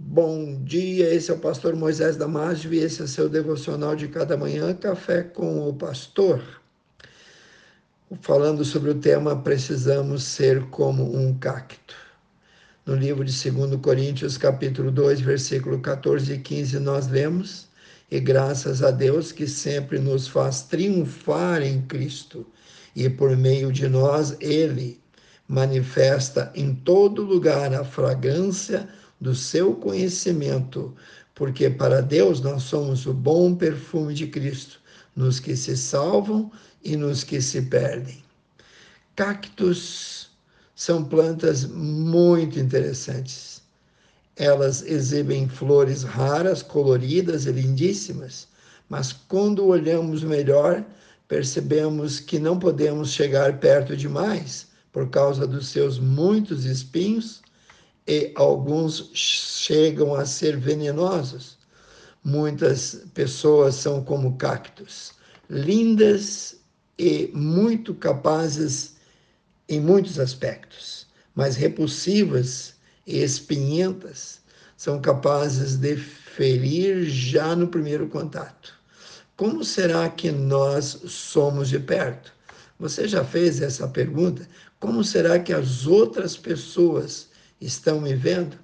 Bom dia, esse é o pastor Moisés Damásio e esse é seu devocional de cada manhã, Café com o Pastor. Falando sobre o tema Precisamos ser como um cacto. No livro de 2 Coríntios, capítulo 2, versículo 14 e 15, nós lemos: E graças a Deus que sempre nos faz triunfar em Cristo, e por meio de nós ele manifesta em todo lugar a fragrância do seu conhecimento, porque para Deus nós somos o bom perfume de Cristo, nos que se salvam e nos que se perdem. Cactos são plantas muito interessantes. Elas exibem flores raras, coloridas e lindíssimas, mas quando olhamos melhor, percebemos que não podemos chegar perto demais por causa dos seus muitos espinhos e alguns chegam a ser venenosos. Muitas pessoas são como cactos, lindas e muito capazes em muitos aspectos, mas repulsivas e espinhentas, são capazes de ferir já no primeiro contato. Como será que nós somos de perto? Você já fez essa pergunta? Como será que as outras pessoas estão me vendo?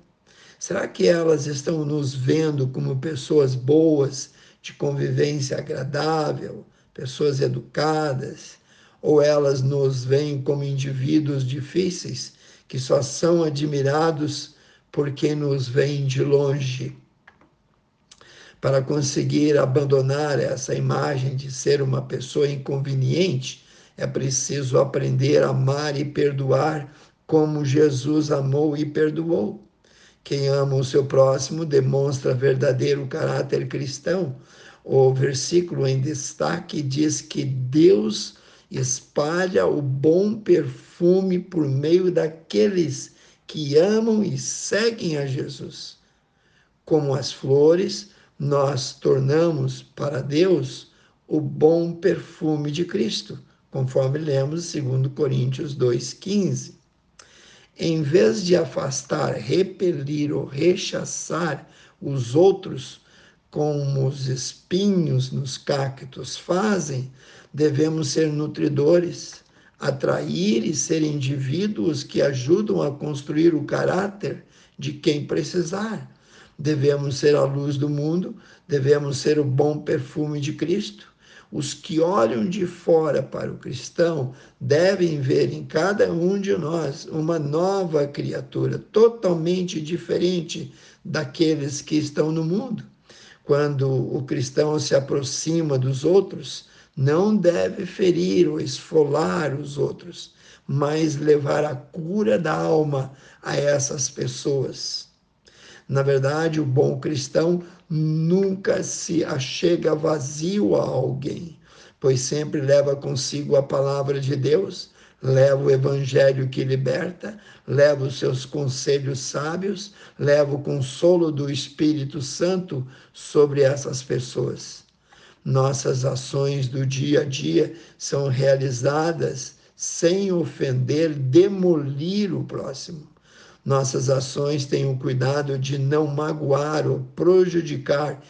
Será que elas estão nos vendo como pessoas boas, de convivência agradável, pessoas educadas? Ou elas nos veem como indivíduos difíceis, que só são admirados por quem nos vem de longe? Para conseguir abandonar essa imagem de ser uma pessoa inconveniente, é preciso aprender a amar e perdoar como Jesus amou e perdoou. Quem ama o seu próximo demonstra verdadeiro caráter cristão. O versículo em destaque diz que Deus espalha o bom perfume por meio daqueles que amam e seguem a Jesus. Como as flores, nós tornamos para Deus o bom perfume de Cristo, conforme lemos 2 Coríntios 2,15 em vez de afastar, repelir ou rechaçar os outros, como os espinhos nos cactos fazem, devemos ser nutridores, atrair e ser indivíduos que ajudam a construir o caráter de quem precisar. Devemos ser a luz do mundo, devemos ser o bom perfume de Cristo os que olham de fora para o cristão devem ver em cada um de nós uma nova criatura, totalmente diferente daqueles que estão no mundo. Quando o cristão se aproxima dos outros, não deve ferir ou esfolar os outros, mas levar a cura da alma a essas pessoas. Na verdade, o bom cristão nunca se achega vazio a alguém, pois sempre leva consigo a palavra de Deus, leva o evangelho que liberta, leva os seus conselhos sábios, leva o consolo do Espírito Santo sobre essas pessoas. Nossas ações do dia a dia são realizadas sem ofender, demolir o próximo nossas ações têm o cuidado de não magoar ou prejudicar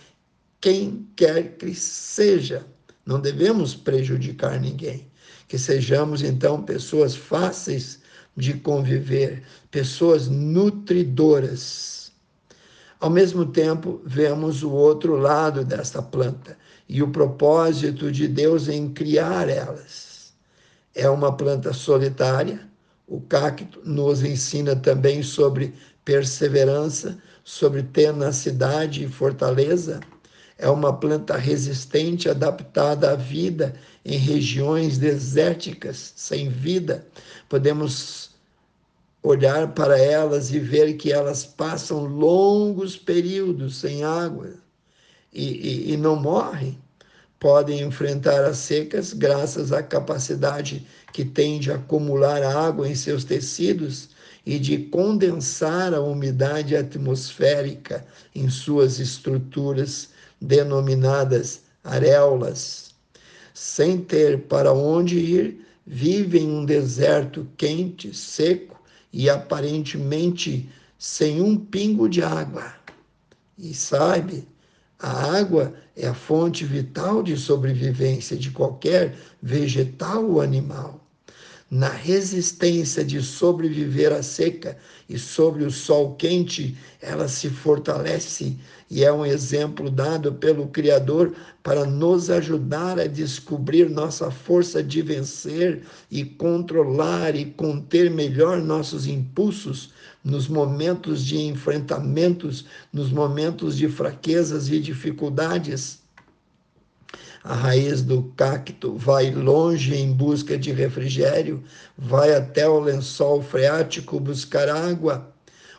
quem quer que seja. Não devemos prejudicar ninguém. Que sejamos, então, pessoas fáceis de conviver, pessoas nutridoras. Ao mesmo tempo, vemos o outro lado desta planta e o propósito de Deus em criar elas. É uma planta solitária, o cacto nos ensina também sobre perseverança, sobre tenacidade e fortaleza. É uma planta resistente, adaptada à vida em regiões desérticas, sem vida. Podemos olhar para elas e ver que elas passam longos períodos sem água e, e, e não morrem podem enfrentar as secas graças à capacidade que tem de acumular água em seus tecidos e de condensar a umidade atmosférica em suas estruturas denominadas areolas. Sem ter para onde ir, vivem em um deserto quente, seco e aparentemente sem um pingo de água. E sabe, a água é a fonte vital de sobrevivência de qualquer vegetal ou animal na resistência de sobreviver à seca e sobre o sol quente, ela se fortalece e é um exemplo dado pelo Criador para nos ajudar a descobrir nossa força de vencer e controlar e conter melhor nossos impulsos nos momentos de enfrentamentos, nos momentos de fraquezas e dificuldades a raiz do cacto vai longe em busca de refrigério, vai até o lençol freático buscar água.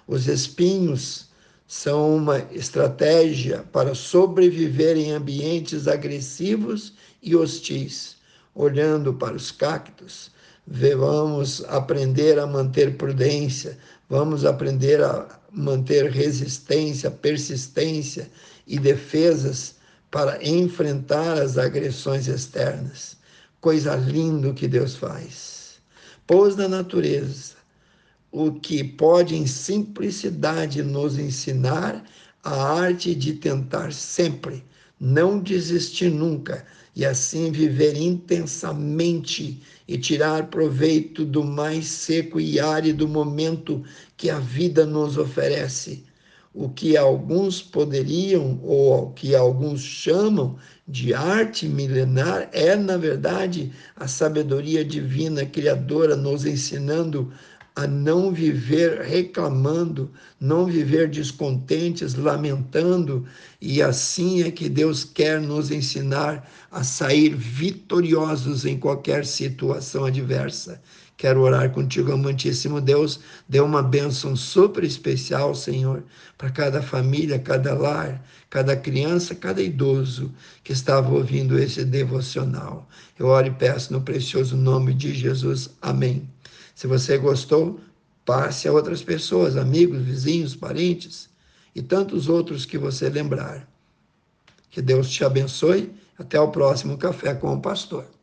Os espinhos são uma estratégia para sobreviver em ambientes agressivos e hostis. Olhando para os cactos, vamos aprender a manter prudência, vamos aprender a manter resistência, persistência e defesas para enfrentar as agressões externas. Coisa linda que Deus faz. Pôs na natureza o que pode, em simplicidade, nos ensinar a arte de tentar sempre, não desistir nunca e assim viver intensamente e tirar proveito do mais seco e árido momento que a vida nos oferece o que alguns poderiam, ou o que alguns chamam de arte milenar, é, na verdade, a sabedoria divina criadora nos ensinando a não viver reclamando, não viver descontentes, lamentando, e assim é que Deus quer nos ensinar a sair vitoriosos em qualquer situação adversa. Quero orar contigo, amantíssimo Deus. Dê uma bênção super especial, Senhor, para cada família, cada lar, cada criança, cada idoso que estava ouvindo esse devocional. Eu oro e peço no precioso nome de Jesus. Amém. Se você gostou, passe a outras pessoas, amigos, vizinhos, parentes e tantos outros que você lembrar. Que Deus te abençoe. Até o próximo Café com o Pastor.